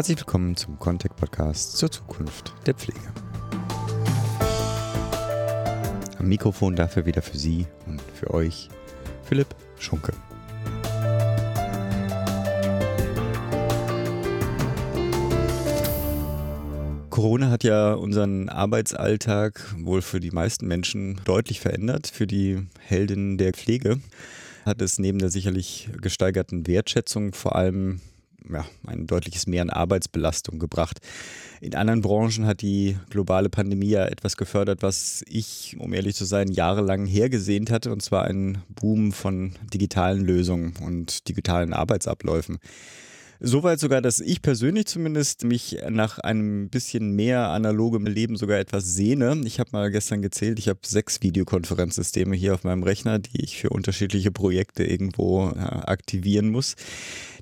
Herzlich willkommen zum Contact Podcast zur Zukunft der Pflege. Am Mikrofon dafür wieder für Sie und für euch Philipp Schunke. Corona hat ja unseren Arbeitsalltag wohl für die meisten Menschen deutlich verändert. Für die Heldinnen der Pflege hat es neben der sicherlich gesteigerten Wertschätzung vor allem ja, ein deutliches Mehr an Arbeitsbelastung gebracht. In anderen Branchen hat die globale Pandemie ja etwas gefördert, was ich, um ehrlich zu sein, jahrelang hergesehnt hatte, und zwar ein Boom von digitalen Lösungen und digitalen Arbeitsabläufen. Soweit sogar, dass ich persönlich zumindest mich nach einem bisschen mehr analogem Leben sogar etwas sehne. Ich habe mal gestern gezählt, ich habe sechs Videokonferenzsysteme hier auf meinem Rechner, die ich für unterschiedliche Projekte irgendwo aktivieren muss.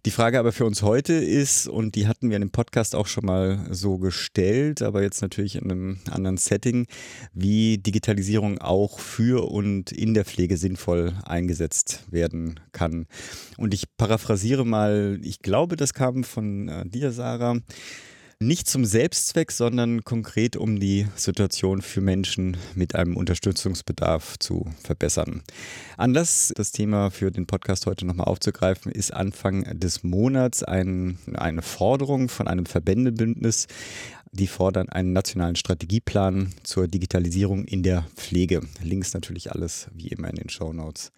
Die Frage aber für uns heute ist, und die hatten wir in dem Podcast auch schon mal so gestellt, aber jetzt natürlich in einem anderen Setting, wie Digitalisierung auch für und in der Pflege sinnvoll eingesetzt werden kann. Und ich paraphrasiere mal, ich glaube, das kam von äh, dir, Sarah nicht zum Selbstzweck, sondern konkret um die Situation für Menschen mit einem Unterstützungsbedarf zu verbessern. Anlass, das Thema für den Podcast heute nochmal aufzugreifen, ist Anfang des Monats ein, eine Forderung von einem Verbändebündnis, die fordern einen nationalen Strategieplan zur Digitalisierung in der Pflege. Links natürlich alles wie immer in den Show Notes.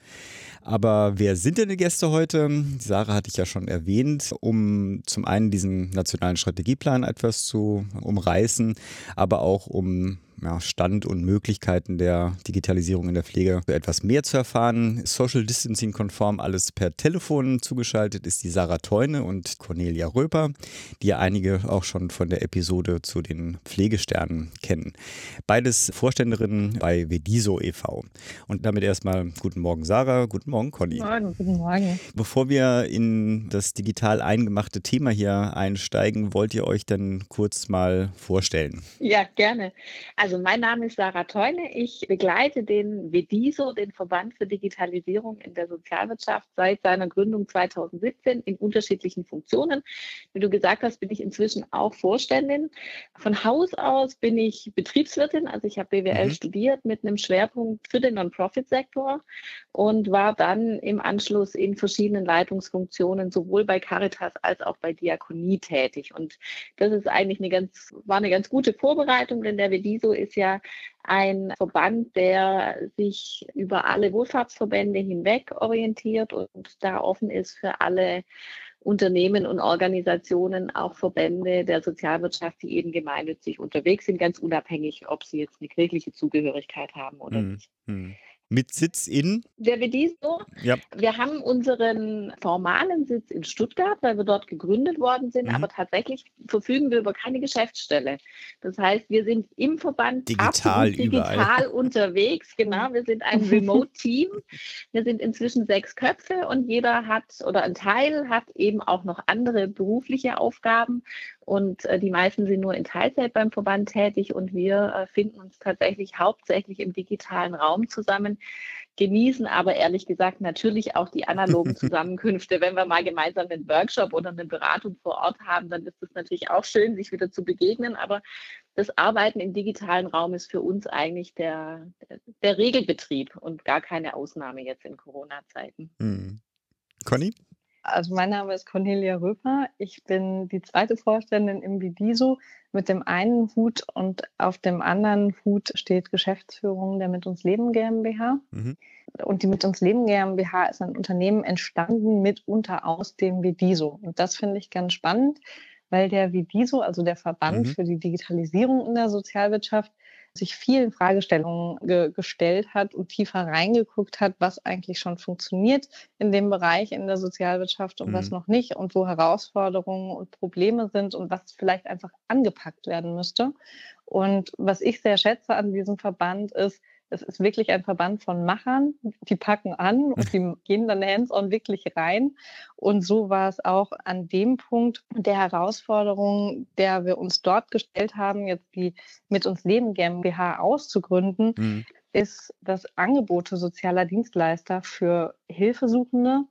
Aber wer sind denn die Gäste heute? Sarah hatte ich ja schon erwähnt, um zum einen diesen nationalen Strategieplan etwas zu umreißen, aber auch um ja, Stand und Möglichkeiten der Digitalisierung in der Pflege etwas mehr zu erfahren. Social Distancing konform alles per Telefon zugeschaltet ist die Sarah Teune und Cornelia Röper, die ja einige auch schon von der Episode zu den Pflegesternen kennen. Beides Vorständerinnen bei Vediso e.V. Und damit erstmal guten Morgen Sarah, guten Morgen Conny. Guten Morgen, guten Morgen. Bevor wir in das digital eingemachte Thema hier einsteigen, wollt ihr euch dann kurz mal vorstellen? Ja, gerne. Also also mein Name ist Sarah Teune. Ich begleite den VEDISO, den Verband für Digitalisierung in der Sozialwirtschaft, seit seiner Gründung 2017 in unterschiedlichen Funktionen. Wie du gesagt hast, bin ich inzwischen auch Vorständin. Von Haus aus bin ich Betriebswirtin, also ich habe BWL mhm. studiert mit einem Schwerpunkt für den Non-Profit-Sektor und war dann im Anschluss in verschiedenen Leitungsfunktionen sowohl bei Caritas als auch bei Diakonie tätig. Und das ist eigentlich eine ganz, war eine ganz gute Vorbereitung, denn der VEDISO ist ja ein Verband, der sich über alle Wohlfahrtsverbände hinweg orientiert und da offen ist für alle Unternehmen und Organisationen, auch Verbände der Sozialwirtschaft, die eben gemeinnützig unterwegs sind, ganz unabhängig, ob sie jetzt eine kirchliche Zugehörigkeit haben oder mhm. nicht. Mit Sitz in? Der Vediso. Ja. Wir haben unseren formalen Sitz in Stuttgart, weil wir dort gegründet worden sind, mhm. aber tatsächlich verfügen wir über keine Geschäftsstelle. Das heißt, wir sind im Verband digital, digital unterwegs. Genau, wir sind ein Remote-Team. Wir sind inzwischen sechs Köpfe und jeder hat oder ein Teil hat eben auch noch andere berufliche Aufgaben und äh, die meisten sind nur in Teilzeit beim Verband tätig und wir äh, finden uns tatsächlich hauptsächlich im digitalen Raum zusammen, genießen aber ehrlich gesagt natürlich auch die analogen Zusammenkünfte. Wenn wir mal gemeinsam einen Workshop oder eine Beratung vor Ort haben, dann ist es natürlich auch schön, sich wieder zu begegnen. Aber das Arbeiten im digitalen Raum ist für uns eigentlich der, der Regelbetrieb und gar keine Ausnahme jetzt in Corona-Zeiten. Hm. Conny? Also mein Name ist Cornelia Röper. Ich bin die zweite Vorständin im Bidiso mit dem einen Hut und auf dem anderen Hut steht Geschäftsführung der Mit uns Leben GmbH. Mhm. Und die Mit uns Leben GmbH ist ein Unternehmen entstanden mitunter aus dem Bidiso. Und das finde ich ganz spannend, weil der Vidiso, also der Verband mhm. für die Digitalisierung in der Sozialwirtschaft, sich vielen Fragestellungen ge gestellt hat und tiefer reingeguckt hat, was eigentlich schon funktioniert in dem Bereich in der Sozialwirtschaft und mhm. was noch nicht und wo Herausforderungen und Probleme sind und was vielleicht einfach angepackt werden müsste. Und was ich sehr schätze an diesem Verband ist, es ist wirklich ein Verband von Machern, die packen an und die gehen dann hands-on wirklich rein. Und so war es auch an dem Punkt der Herausforderung, der wir uns dort gestellt haben, jetzt die mit uns Leben GmbH auszugründen, mhm. ist das Angebote sozialer Dienstleister für Hilfesuchende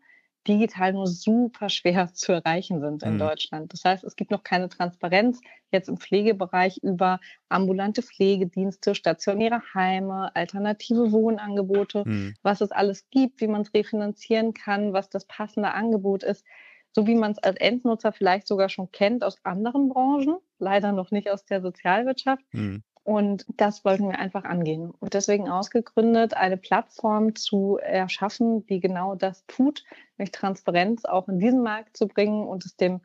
digital nur super schwer zu erreichen sind in mhm. Deutschland. Das heißt, es gibt noch keine Transparenz jetzt im Pflegebereich über ambulante Pflegedienste, stationäre Heime, alternative Wohnangebote, mhm. was es alles gibt, wie man es refinanzieren kann, was das passende Angebot ist so wie man es als Endnutzer vielleicht sogar schon kennt aus anderen Branchen, leider noch nicht aus der Sozialwirtschaft. Mhm. Und das wollten wir einfach angehen. Und deswegen ausgegründet, eine Plattform zu erschaffen, die genau das tut, nämlich Transparenz auch in diesen Markt zu bringen und es dem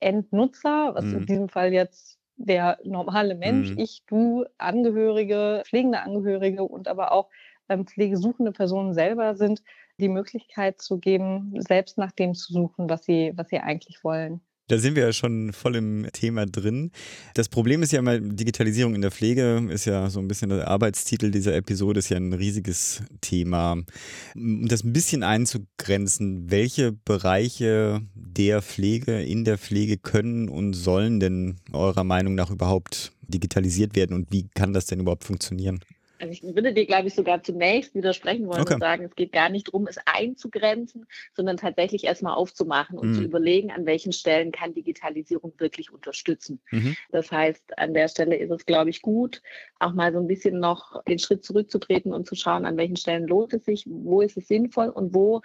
Endnutzer, was mhm. in diesem Fall jetzt der normale Mensch, mhm. ich, du, Angehörige, pflegende Angehörige und aber auch ähm, pflegesuchende Personen selber sind, die Möglichkeit zu geben, selbst nach dem zu suchen, was sie, was sie eigentlich wollen. Da sind wir ja schon voll im Thema drin. Das Problem ist ja immer, Digitalisierung in der Pflege ist ja so ein bisschen der Arbeitstitel dieser Episode, ist ja ein riesiges Thema. Um das ein bisschen einzugrenzen, welche Bereiche der Pflege, in der Pflege können und sollen denn eurer Meinung nach überhaupt digitalisiert werden und wie kann das denn überhaupt funktionieren? Also ich würde dir, glaube ich, sogar zunächst widersprechen wollen okay. und sagen, es geht gar nicht darum, es einzugrenzen, sondern tatsächlich erstmal aufzumachen und mhm. zu überlegen, an welchen Stellen kann Digitalisierung wirklich unterstützen. Mhm. Das heißt, an der Stelle ist es, glaube ich, gut, auch mal so ein bisschen noch den Schritt zurückzutreten und zu schauen, an welchen Stellen lohnt es sich, wo ist es sinnvoll und wo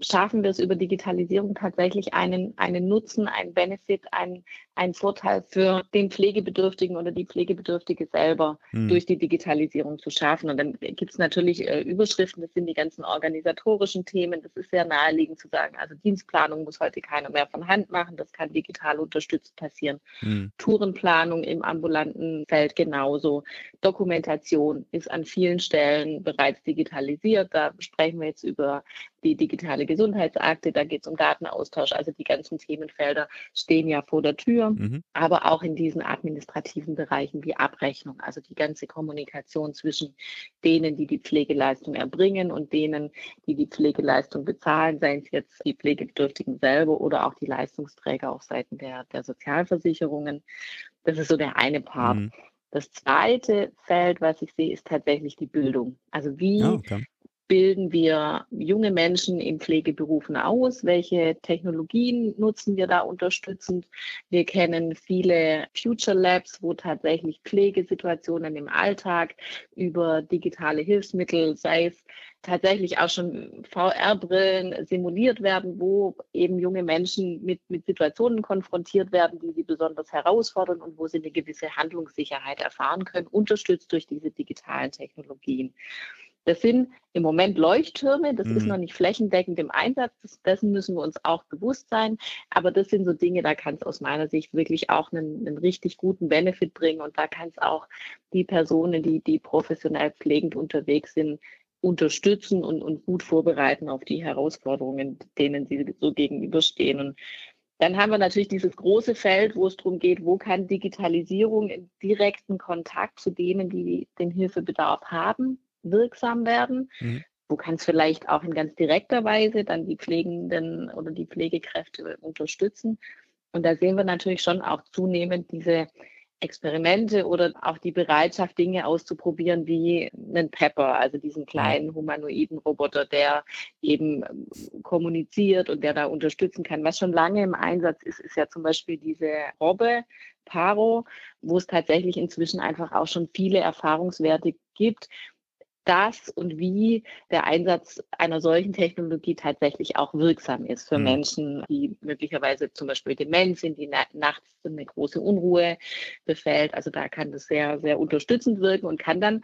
schaffen wir es über Digitalisierung tatsächlich einen, einen Nutzen, einen Benefit, einen, einen Vorteil für den Pflegebedürftigen oder die Pflegebedürftige selber mhm. durch die Digitalisierung zu schaffen. Und dann gibt es natürlich äh, Überschriften, das sind die ganzen organisatorischen Themen. Das ist sehr naheliegend zu sagen, also Dienstplanung muss heute keiner mehr von Hand machen, das kann digital unterstützt passieren. Mhm. Tourenplanung im ambulanten Feld genauso. Dokumentation ist an vielen Stellen bereits digitalisiert. Da sprechen wir jetzt über die digitale Gesundheitsakte, da geht es um Datenaustausch. Also die ganzen Themenfelder stehen ja vor der Tür, mhm. aber auch in diesen administrativen Bereichen wie Abrechnung, also die ganze Kommunikation zwischen denen, die die Pflegeleistung erbringen und denen, die die Pflegeleistung bezahlen, seien es jetzt die Pflegebedürftigen selber oder auch die Leistungsträger auf Seiten der, der Sozialversicherungen. Das ist so der eine Part. Mhm. Das zweite Feld, was ich sehe, ist tatsächlich die Bildung. Also wie oh, okay bilden wir junge Menschen in Pflegeberufen aus? Welche Technologien nutzen wir da unterstützend? Wir kennen viele Future Labs, wo tatsächlich Pflegesituationen im Alltag über digitale Hilfsmittel, sei es tatsächlich auch schon VR-Brillen simuliert werden, wo eben junge Menschen mit, mit Situationen konfrontiert werden, die sie besonders herausfordern und wo sie eine gewisse Handlungssicherheit erfahren können, unterstützt durch diese digitalen Technologien. Das sind im Moment Leuchttürme, das mhm. ist noch nicht flächendeckend im Einsatz, das, dessen müssen wir uns auch bewusst sein. Aber das sind so Dinge, da kann es aus meiner Sicht wirklich auch einen, einen richtig guten Benefit bringen und da kann es auch die Personen, die, die professionell pflegend unterwegs sind, unterstützen und, und gut vorbereiten auf die Herausforderungen, denen sie so gegenüberstehen. Und dann haben wir natürlich dieses große Feld, wo es darum geht, wo kann Digitalisierung im direkten Kontakt zu denen, die den Hilfebedarf haben, wirksam werden. Mhm. Wo kann es vielleicht auch in ganz direkter Weise dann die Pflegenden oder die Pflegekräfte unterstützen. Und da sehen wir natürlich schon auch zunehmend diese Experimente oder auch die Bereitschaft, Dinge auszuprobieren wie einen Pepper, also diesen kleinen humanoiden Roboter, der eben ähm, kommuniziert und der da unterstützen kann. Was schon lange im Einsatz ist, ist ja zum Beispiel diese Robbe, Paro, wo es tatsächlich inzwischen einfach auch schon viele Erfahrungswerte gibt, das und wie der Einsatz einer solchen Technologie tatsächlich auch wirksam ist für mhm. Menschen, die möglicherweise zum Beispiel Demenz sind, die na nachts eine große Unruhe befällt. Also da kann das sehr, sehr unterstützend wirken und kann dann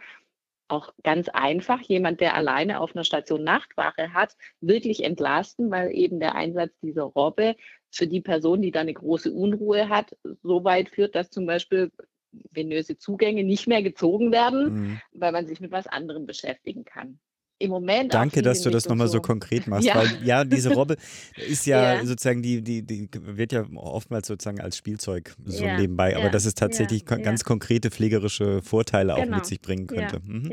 auch ganz einfach jemand, der alleine auf einer Station Nachtwache hat, wirklich entlasten, weil eben der Einsatz dieser Robbe für die Person, die da eine große Unruhe hat, so weit führt, dass zum Beispiel venöse Zugänge nicht mehr gezogen werden, mhm. weil man sich mit was anderem beschäftigen kann. Im Moment. Danke, dass du das nochmal so konkret machst, ja. weil ja, diese Robbe ist ja, ja, sozusagen, die, die, die wird ja oftmals sozusagen als Spielzeug so ja. nebenbei, aber dass es tatsächlich ganz konkrete pflegerische Vorteile genau. auch mit sich bringen könnte. Mhm.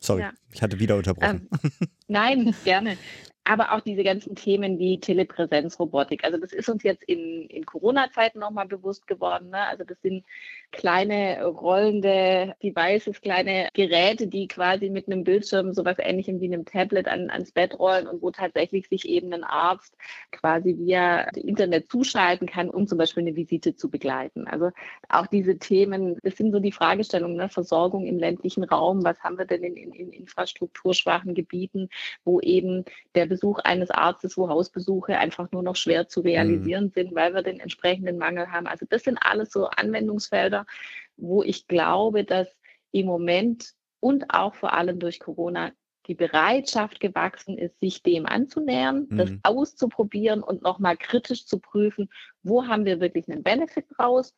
Sorry, ich hatte wieder unterbrochen. Ähm, nein, gerne aber auch diese ganzen Themen wie Telepräsenzrobotik. Also das ist uns jetzt in, in Corona-Zeiten nochmal bewusst geworden. Ne? Also das sind kleine rollende Devices, kleine Geräte, die quasi mit einem Bildschirm, sowas ähnlichem wie einem Tablet an, ans Bett rollen und wo tatsächlich sich eben ein Arzt quasi via Internet zuschalten kann, um zum Beispiel eine Visite zu begleiten. Also auch diese Themen, das sind so die Fragestellungen, ne? Versorgung im ländlichen Raum, was haben wir denn in, in, in infrastrukturschwachen Gebieten, wo eben der Besuch eines Arztes, wo Hausbesuche einfach nur noch schwer zu realisieren mhm. sind, weil wir den entsprechenden Mangel haben. Also das sind alles so Anwendungsfelder, wo ich glaube, dass im Moment und auch vor allem durch Corona die Bereitschaft gewachsen ist, sich dem anzunähern, mhm. das auszuprobieren und nochmal kritisch zu prüfen, wo haben wir wirklich einen Benefit raus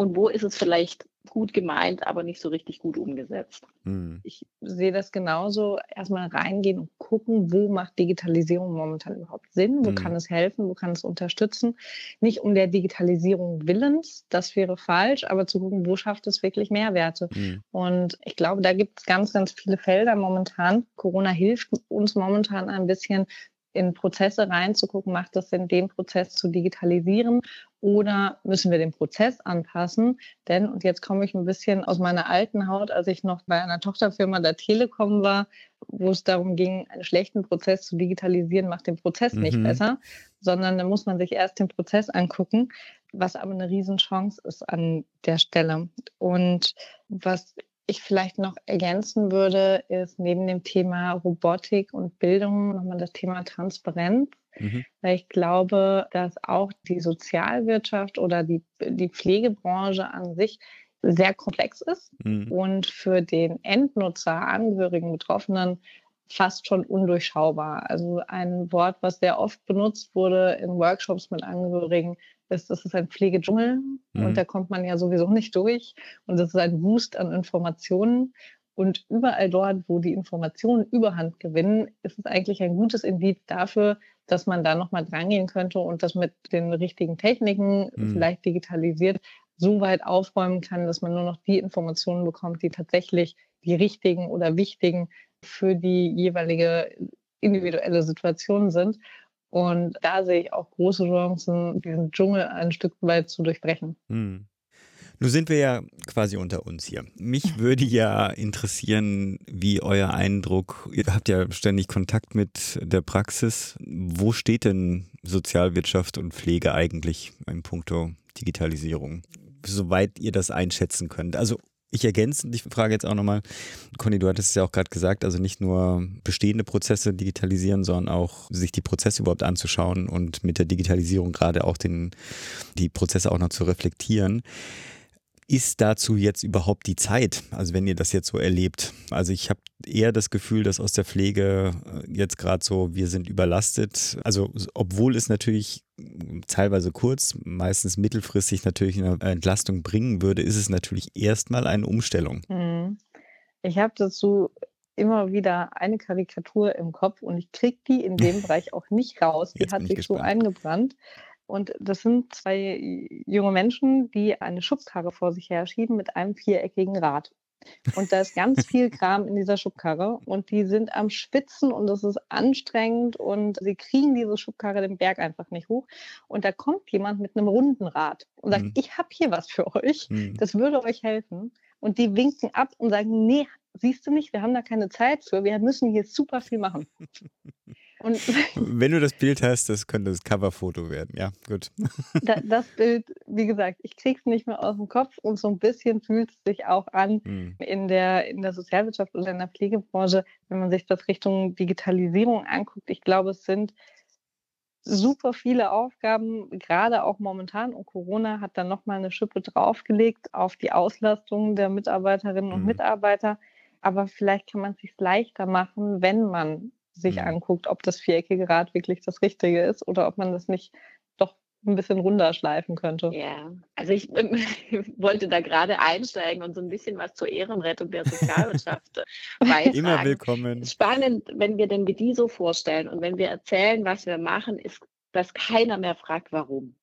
und wo ist es vielleicht gut gemeint, aber nicht so richtig gut umgesetzt. Hm. Ich sehe das genauso. Erstmal reingehen und gucken, wo macht Digitalisierung momentan überhaupt Sinn, wo hm. kann es helfen, wo kann es unterstützen. Nicht um der Digitalisierung willens, das wäre falsch, aber zu gucken, wo schafft es wirklich Mehrwerte. Hm. Und ich glaube, da gibt es ganz, ganz viele Felder momentan. Corona hilft uns momentan ein bisschen, in Prozesse reinzugucken, macht das Sinn, den Prozess zu digitalisieren oder müssen wir den Prozess anpassen? Denn, und jetzt komme ich ein bisschen aus meiner alten Haut, als ich noch bei einer Tochterfirma der Telekom war, wo es darum ging, einen schlechten Prozess zu digitalisieren, macht den Prozess mhm. nicht besser, sondern da muss man sich erst den Prozess angucken, was aber eine Riesenchance ist an der Stelle. Und was ich vielleicht noch ergänzen würde, ist neben dem Thema Robotik und Bildung nochmal das Thema Transparenz. Mhm. Weil ich glaube, dass auch die Sozialwirtschaft oder die, die Pflegebranche an sich sehr komplex ist mhm. und für den Endnutzer, Angehörigen, Betroffenen fast schon undurchschaubar. Also ein Wort, was sehr oft benutzt wurde in Workshops mit Angehörigen, ist, das ist ein Pflegedschungel mhm. und da kommt man ja sowieso nicht durch. Und das ist ein Wust an Informationen. Und überall dort, wo die Informationen Überhand gewinnen, ist es eigentlich ein gutes Indiz dafür, dass man da nochmal drangehen könnte und das mit den richtigen Techniken, mhm. vielleicht digitalisiert, so weit aufräumen kann, dass man nur noch die Informationen bekommt, die tatsächlich die richtigen oder wichtigen für die jeweilige individuelle Situation sind. Und da sehe ich auch große Chancen, diesen Dschungel ein Stück weit zu durchbrechen. Hm. Nun sind wir ja quasi unter uns hier. Mich würde ja interessieren, wie euer Eindruck, ihr habt ja ständig Kontakt mit der Praxis. Wo steht denn Sozialwirtschaft und Pflege eigentlich im Punkto Digitalisierung? Soweit ihr das einschätzen könnt. Also ich ergänze die Frage jetzt auch nochmal. Conny, du hattest es ja auch gerade gesagt, also nicht nur bestehende Prozesse digitalisieren, sondern auch sich die Prozesse überhaupt anzuschauen und mit der Digitalisierung gerade auch den, die Prozesse auch noch zu reflektieren. Ist dazu jetzt überhaupt die Zeit? Also wenn ihr das jetzt so erlebt. Also ich habe eher das Gefühl, dass aus der Pflege äh, jetzt gerade so, wir sind überlastet. Also obwohl es natürlich teilweise kurz, meistens mittelfristig natürlich eine Entlastung bringen würde, ist es natürlich erstmal eine Umstellung. Mhm. Ich habe dazu immer wieder eine Karikatur im Kopf und ich kriege die in dem Bereich auch nicht raus. Die hat sich so eingebrannt. Und das sind zwei junge Menschen, die eine Schubkarre vor sich her schieben mit einem viereckigen Rad. Und da ist ganz viel Kram in dieser Schubkarre und die sind am Schwitzen und es ist anstrengend und sie kriegen diese Schubkarre den Berg einfach nicht hoch. Und da kommt jemand mit einem runden Rad und sagt, mhm. ich habe hier was für euch, mhm. das würde euch helfen. Und die winken ab und sagen, nee, siehst du nicht, wir haben da keine Zeit für, wir müssen hier super viel machen. Und Wenn du das Bild hast, das könnte das Coverfoto werden. Ja, gut. das Bild, wie gesagt, ich krieg's nicht mehr aus dem Kopf und so ein bisschen fühlt es sich auch an hm. in, der, in der Sozialwirtschaft oder in der Pflegebranche, wenn man sich das Richtung Digitalisierung anguckt. Ich glaube, es sind super viele Aufgaben, gerade auch momentan. Und Corona hat dann nochmal eine Schippe draufgelegt auf die Auslastung der Mitarbeiterinnen und hm. Mitarbeiter. Aber vielleicht kann man es sich leichter machen, wenn man sich mhm. anguckt, ob das viereckige Rad wirklich das Richtige ist oder ob man das nicht doch ein bisschen runder schleifen könnte. Ja, also ich ähm, wollte da gerade einsteigen und so ein bisschen was zur Ehrenrettung der Sozialwirtschaft beitragen. Immer willkommen. Spannend, wenn wir den BD so vorstellen und wenn wir erzählen, was wir machen, ist, dass keiner mehr fragt, warum.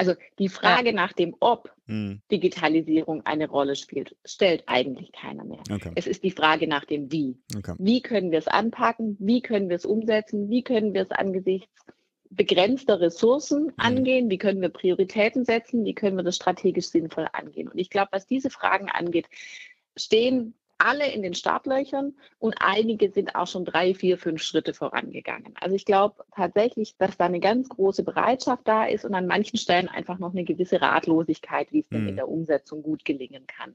Also die Frage ja. nach dem Ob hm. Digitalisierung eine Rolle spielt, stellt eigentlich keiner mehr. Okay. Es ist die Frage nach dem Wie. Okay. Wie können wir es anpacken? Wie können wir es umsetzen? Wie können wir es angesichts begrenzter Ressourcen mhm. angehen, wie können wir Prioritäten setzen, wie können wir das strategisch sinnvoll angehen. Und ich glaube, was diese Fragen angeht, stehen alle in den Startlöchern und einige sind auch schon drei, vier, fünf Schritte vorangegangen. Also ich glaube tatsächlich, dass da eine ganz große Bereitschaft da ist und an manchen Stellen einfach noch eine gewisse Ratlosigkeit, wie es denn in mhm. der Umsetzung gut gelingen kann.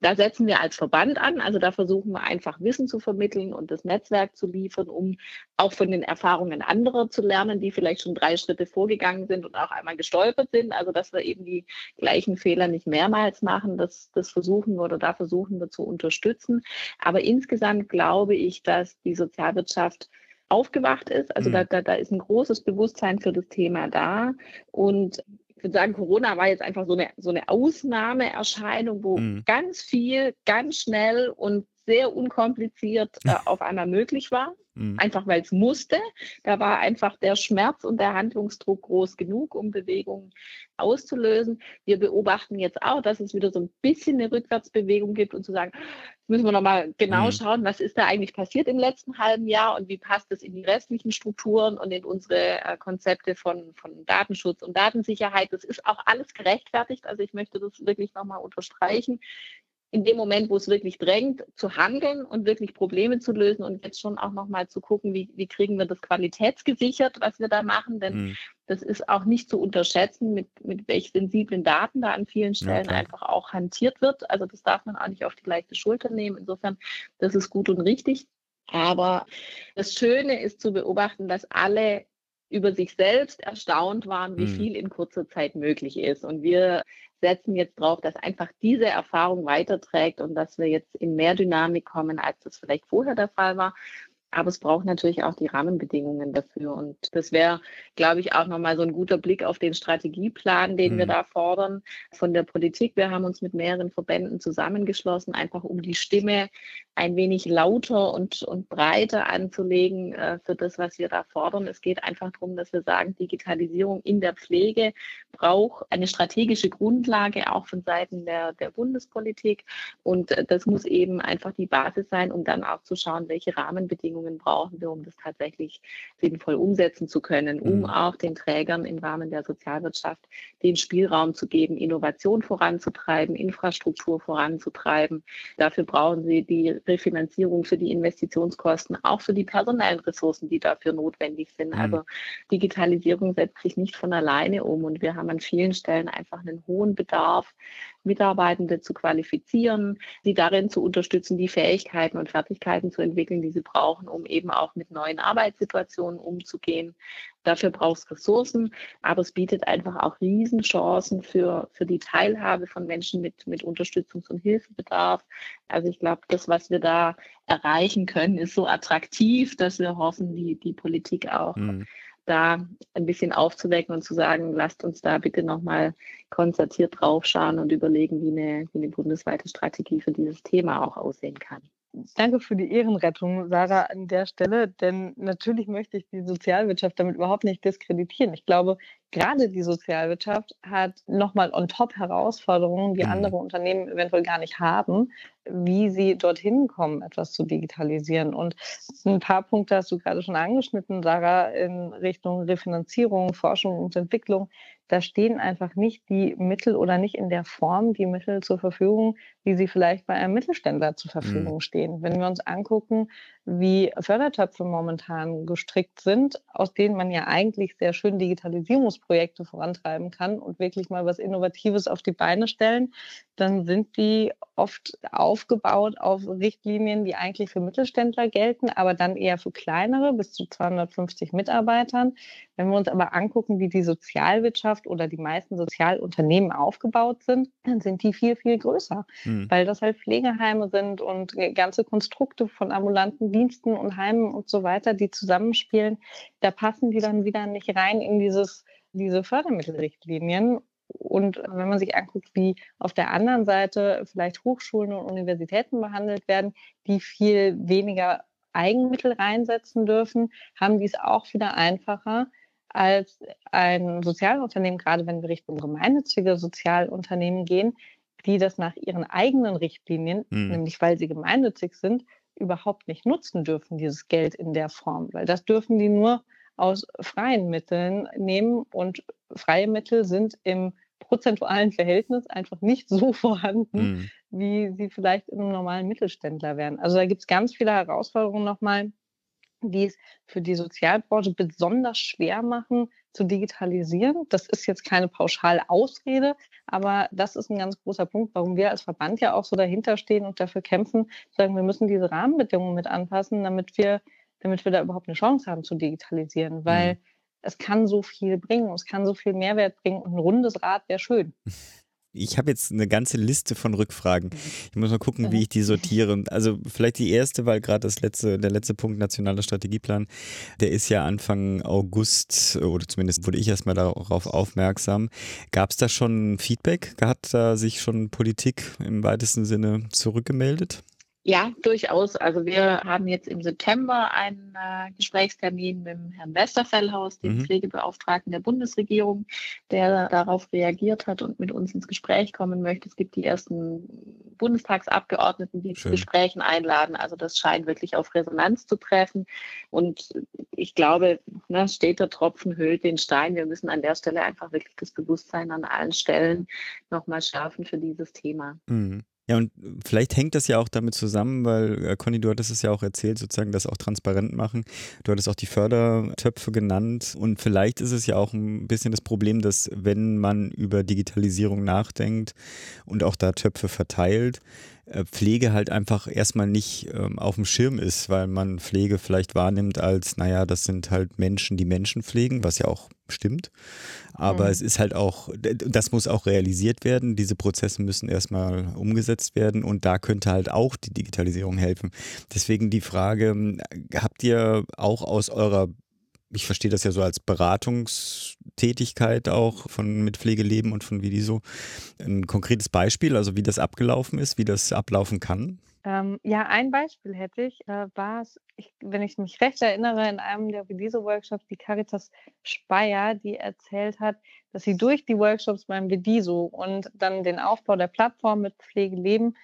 Da setzen wir als Verband an, also da versuchen wir einfach Wissen zu vermitteln und das Netzwerk zu liefern, um auch von den Erfahrungen anderer zu lernen, die vielleicht schon drei Schritte vorgegangen sind und auch einmal gestolpert sind. Also dass wir eben die gleichen Fehler nicht mehrmals machen, das, das versuchen wir oder da versuchen wir zu unterstützen nutzen. Aber insgesamt glaube ich, dass die Sozialwirtschaft aufgewacht ist. Also mhm. da, da, da ist ein großes Bewusstsein für das Thema da. Und ich würde sagen, Corona war jetzt einfach so eine, so eine Ausnahmeerscheinung, wo mhm. ganz viel, ganz schnell und sehr unkompliziert äh, auf einmal möglich war. Mhm. Einfach weil es musste. Da war einfach der Schmerz und der Handlungsdruck groß genug, um Bewegungen auszulösen. Wir beobachten jetzt auch, dass es wieder so ein bisschen eine Rückwärtsbewegung gibt und zu sagen, müssen wir nochmal genau mhm. schauen, was ist da eigentlich passiert im letzten halben Jahr und wie passt das in die restlichen Strukturen und in unsere äh, Konzepte von, von Datenschutz und Datensicherheit. Das ist auch alles gerechtfertigt. Also ich möchte das wirklich nochmal unterstreichen in dem Moment, wo es wirklich drängt, zu handeln und wirklich Probleme zu lösen und jetzt schon auch nochmal zu gucken, wie, wie kriegen wir das qualitätsgesichert, was wir da machen. Denn mhm. Das ist auch nicht zu unterschätzen, mit, mit welch sensiblen Daten da an vielen Stellen ja, einfach auch hantiert wird. Also das darf man auch nicht auf die leichte Schulter nehmen. Insofern, das ist gut und richtig. Aber das Schöne ist zu beobachten, dass alle über sich selbst erstaunt waren, wie mhm. viel in kurzer Zeit möglich ist. Und wir setzen jetzt drauf, dass einfach diese Erfahrung weiterträgt und dass wir jetzt in mehr Dynamik kommen, als das vielleicht vorher der Fall war. Aber es braucht natürlich auch die Rahmenbedingungen dafür. Und das wäre, glaube ich, auch nochmal so ein guter Blick auf den Strategieplan, den mhm. wir da fordern von der Politik. Wir haben uns mit mehreren Verbänden zusammengeschlossen, einfach um die Stimme ein wenig lauter und, und breiter anzulegen äh, für das, was wir da fordern. Es geht einfach darum, dass wir sagen, Digitalisierung in der Pflege braucht eine strategische Grundlage auch von Seiten der, der Bundespolitik. Und äh, das muss eben einfach die Basis sein, um dann auch zu schauen, welche Rahmenbedingungen brauchen wir, um das tatsächlich sinnvoll umsetzen zu können, um mhm. auch den Trägern im Rahmen der Sozialwirtschaft den Spielraum zu geben, Innovation voranzutreiben, Infrastruktur voranzutreiben. Dafür brauchen sie die Refinanzierung für die Investitionskosten, auch für die personellen Ressourcen, die dafür notwendig sind. Mhm. Also Digitalisierung setzt sich nicht von alleine um und wir haben an vielen Stellen einfach einen hohen Bedarf, Mitarbeitende zu qualifizieren, sie darin zu unterstützen, die Fähigkeiten und Fertigkeiten zu entwickeln, die sie brauchen, um eben auch mit neuen Arbeitssituationen umzugehen. Dafür braucht es Ressourcen, aber es bietet einfach auch Riesenchancen für, für die Teilhabe von Menschen mit, mit Unterstützungs- und Hilfebedarf. Also ich glaube, das, was wir da erreichen können, ist so attraktiv, dass wir hoffen, die, die Politik auch mhm. Da ein bisschen aufzuwecken und zu sagen, lasst uns da bitte nochmal konzertiert draufschauen und überlegen, wie eine, wie eine bundesweite Strategie für dieses Thema auch aussehen kann. Danke für die Ehrenrettung, Sarah, an der Stelle, denn natürlich möchte ich die Sozialwirtschaft damit überhaupt nicht diskreditieren. Ich glaube, gerade die Sozialwirtschaft hat nochmal on top Herausforderungen, die mhm. andere Unternehmen eventuell gar nicht haben, wie sie dorthin kommen, etwas zu digitalisieren. Und ein paar Punkte hast du gerade schon angeschnitten, Sarah, in Richtung Refinanzierung, Forschung und Entwicklung da stehen einfach nicht die Mittel oder nicht in der Form die Mittel zur Verfügung, wie sie vielleicht bei einem Mittelständler zur Verfügung mhm. stehen. Wenn wir uns angucken, wie Fördertöpfe momentan gestrickt sind, aus denen man ja eigentlich sehr schön Digitalisierungsprojekte vorantreiben kann und wirklich mal was Innovatives auf die Beine stellen, dann sind die oft aufgebaut auf Richtlinien, die eigentlich für Mittelständler gelten, aber dann eher für kleinere bis zu 250 Mitarbeitern. Wenn wir uns aber angucken, wie die Sozialwirtschaft oder die meisten Sozialunternehmen aufgebaut sind, dann sind die viel, viel größer, mhm. weil das halt Pflegeheime sind und ganze Konstrukte von ambulanten Diensten und Heimen und so weiter, die zusammenspielen, da passen die dann wieder nicht rein in dieses, diese Fördermittelrichtlinien. Und wenn man sich anguckt, wie auf der anderen Seite vielleicht Hochschulen und Universitäten behandelt werden, die viel weniger Eigenmittel reinsetzen dürfen, haben die es auch wieder einfacher als ein Sozialunternehmen, gerade wenn wir Richtung gemeinnützige Sozialunternehmen gehen, die das nach ihren eigenen Richtlinien, mhm. nämlich weil sie gemeinnützig sind, überhaupt nicht nutzen dürfen, dieses Geld in der Form, weil das dürfen die nur aus freien Mitteln nehmen. Und freie Mittel sind im prozentualen Verhältnis einfach nicht so vorhanden, mhm. wie sie vielleicht in einem normalen Mittelständler wären. Also da gibt es ganz viele Herausforderungen nochmal, die es für die Sozialbranche besonders schwer machen, zu digitalisieren. Das ist jetzt keine pauschale Ausrede, aber das ist ein ganz großer Punkt, warum wir als Verband ja auch so dahinter stehen und dafür kämpfen, sagen, wir müssen diese Rahmenbedingungen mit anpassen, damit wir, damit wir da überhaupt eine Chance haben zu digitalisieren, weil mhm. es kann so viel bringen, es kann so viel Mehrwert bringen und ein rundes Rad wäre schön. Ich habe jetzt eine ganze Liste von Rückfragen. Ich muss mal gucken, wie ich die sortiere. Also vielleicht die erste, weil gerade das letzte, der letzte Punkt, nationaler Strategieplan, der ist ja Anfang August, oder zumindest wurde ich erstmal darauf aufmerksam. Gab es da schon Feedback? Hat da sich schon Politik im weitesten Sinne zurückgemeldet? Ja, durchaus. Also wir haben jetzt im September einen äh, Gesprächstermin mit dem Herrn Westerfellhaus, dem mhm. Pflegebeauftragten der Bundesregierung, der darauf reagiert hat und mit uns ins Gespräch kommen möchte. Es gibt die ersten Bundestagsabgeordneten, die zu Gesprächen einladen. Also das scheint wirklich auf Resonanz zu treffen. Und ich glaube, ne, steht der Tropfen hüllt den Stein. Wir müssen an der Stelle einfach wirklich das Bewusstsein an allen Stellen nochmal schärfen für dieses Thema. Mhm. Ja, und vielleicht hängt das ja auch damit zusammen, weil äh, Conny, du hattest es ja auch erzählt, sozusagen das auch transparent machen. Du hattest auch die Fördertöpfe genannt und vielleicht ist es ja auch ein bisschen das Problem, dass wenn man über Digitalisierung nachdenkt und auch da Töpfe verteilt, Pflege halt einfach erstmal nicht ähm, auf dem Schirm ist, weil man Pflege vielleicht wahrnimmt als, naja, das sind halt Menschen, die Menschen pflegen, was ja auch stimmt. Aber mhm. es ist halt auch, das muss auch realisiert werden. Diese Prozesse müssen erstmal umgesetzt werden und da könnte halt auch die Digitalisierung helfen. Deswegen die Frage, habt ihr auch aus eurer ich verstehe das ja so als Beratungstätigkeit auch von mit Pflegeleben und von Vidiso. Ein konkretes Beispiel, also wie das abgelaufen ist, wie das ablaufen kann? Ähm, ja, ein Beispiel hätte ich. Da war es, wenn ich mich recht erinnere, in einem der Vidiso-Workshops die Caritas Speyer, die erzählt hat, dass sie durch die Workshops beim Vidiso und dann den Aufbau der Plattform mit Pflegeleben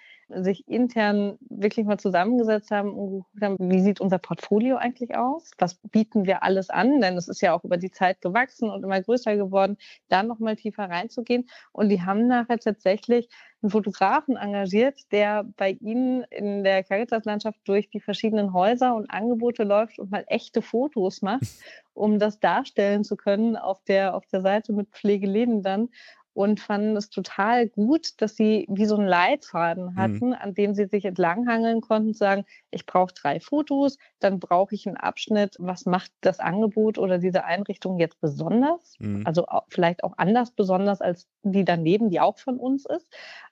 sich intern wirklich mal zusammengesetzt haben und geguckt haben, wie sieht unser Portfolio eigentlich aus? Was bieten wir alles an? Denn es ist ja auch über die Zeit gewachsen und immer größer geworden, da nochmal tiefer reinzugehen. Und die haben nachher tatsächlich einen Fotografen engagiert, der bei ihnen in der Caritas-Landschaft durch die verschiedenen Häuser und Angebote läuft und mal echte Fotos macht, um das darstellen zu können auf der, auf der Seite mit Pflegeleben dann und fanden es total gut, dass sie wie so einen Leitfaden mhm. hatten, mhm. an dem sie sich entlanghangeln konnten, sagen, ich brauche drei Fotos, dann brauche ich einen Abschnitt, was macht das Angebot oder diese Einrichtung jetzt besonders, mhm. also vielleicht auch anders besonders als die daneben, die auch von uns ist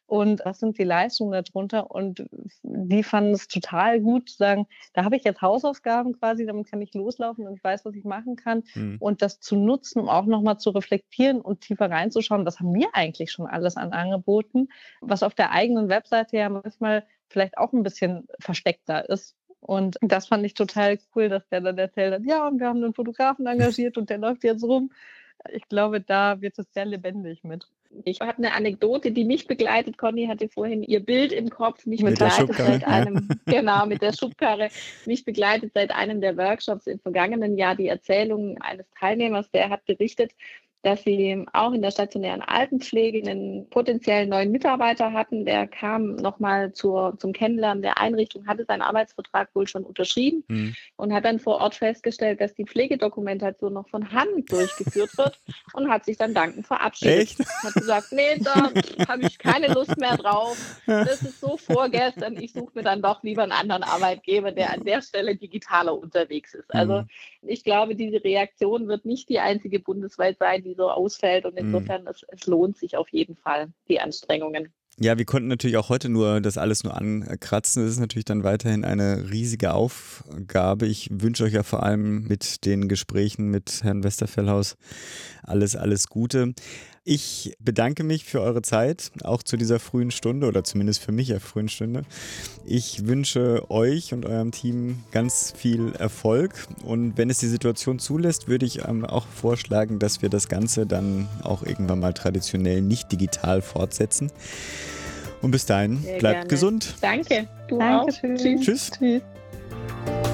und was sind die Leistungen darunter. Und die fanden es total gut zu sagen, da habe ich jetzt Hausaufgaben quasi, damit kann ich loslaufen und ich weiß, was ich machen kann. Mhm. Und das zu nutzen, um auch nochmal zu reflektieren und tiefer reinzuschauen, was haben wir eigentlich schon alles an Angeboten, was auf der eigenen Webseite ja manchmal vielleicht auch ein bisschen versteckter ist. Und das fand ich total cool, dass der dann erzählt hat, ja, und wir haben einen Fotografen engagiert und der läuft jetzt rum. Ich glaube, da wird es sehr lebendig mit. Ich habe eine Anekdote, die mich begleitet. Conny hatte vorhin ihr Bild im Kopf. Mich mit begleitet seit einem, genau, mit der Schubkarre. Mich begleitet seit einem der Workshops im vergangenen Jahr die Erzählung eines Teilnehmers, der hat berichtet, dass sie auch in der stationären Altenpflege einen potenziellen neuen Mitarbeiter hatten. Der kam nochmal zum Kennenlernen der Einrichtung, hatte seinen Arbeitsvertrag wohl schon unterschrieben mhm. und hat dann vor Ort festgestellt, dass die Pflegedokumentation noch von Hand durchgeführt wird und hat sich dann dankend verabschiedet. Echt? Hat gesagt, nee, da habe ich keine Lust mehr drauf. Das ist so vorgestern. Ich suche mir dann doch lieber einen anderen Arbeitgeber, der an der Stelle digitaler unterwegs ist. Also mhm. ich glaube, diese Reaktion wird nicht die einzige bundesweit sein, die so ausfällt. Und mhm. insofern, mhm. es, es lohnt sich auf jeden Fall, die Anstrengungen. Ja, wir konnten natürlich auch heute nur das alles nur ankratzen. Das ist natürlich dann weiterhin eine riesige Aufgabe. Ich wünsche euch ja vor allem mit den Gesprächen mit Herrn Westerfellhaus alles, alles Gute. Ich bedanke mich für eure Zeit, auch zu dieser frühen Stunde oder zumindest für mich ja frühen Stunde. Ich wünsche euch und eurem Team ganz viel Erfolg und wenn es die Situation zulässt, würde ich ähm, auch vorschlagen, dass wir das Ganze dann auch irgendwann mal traditionell nicht digital fortsetzen. Und bis dahin, Sehr bleibt gerne. gesund. Danke. Du Dankeschön. auch. Tschüss. Tschüss. Tschüss.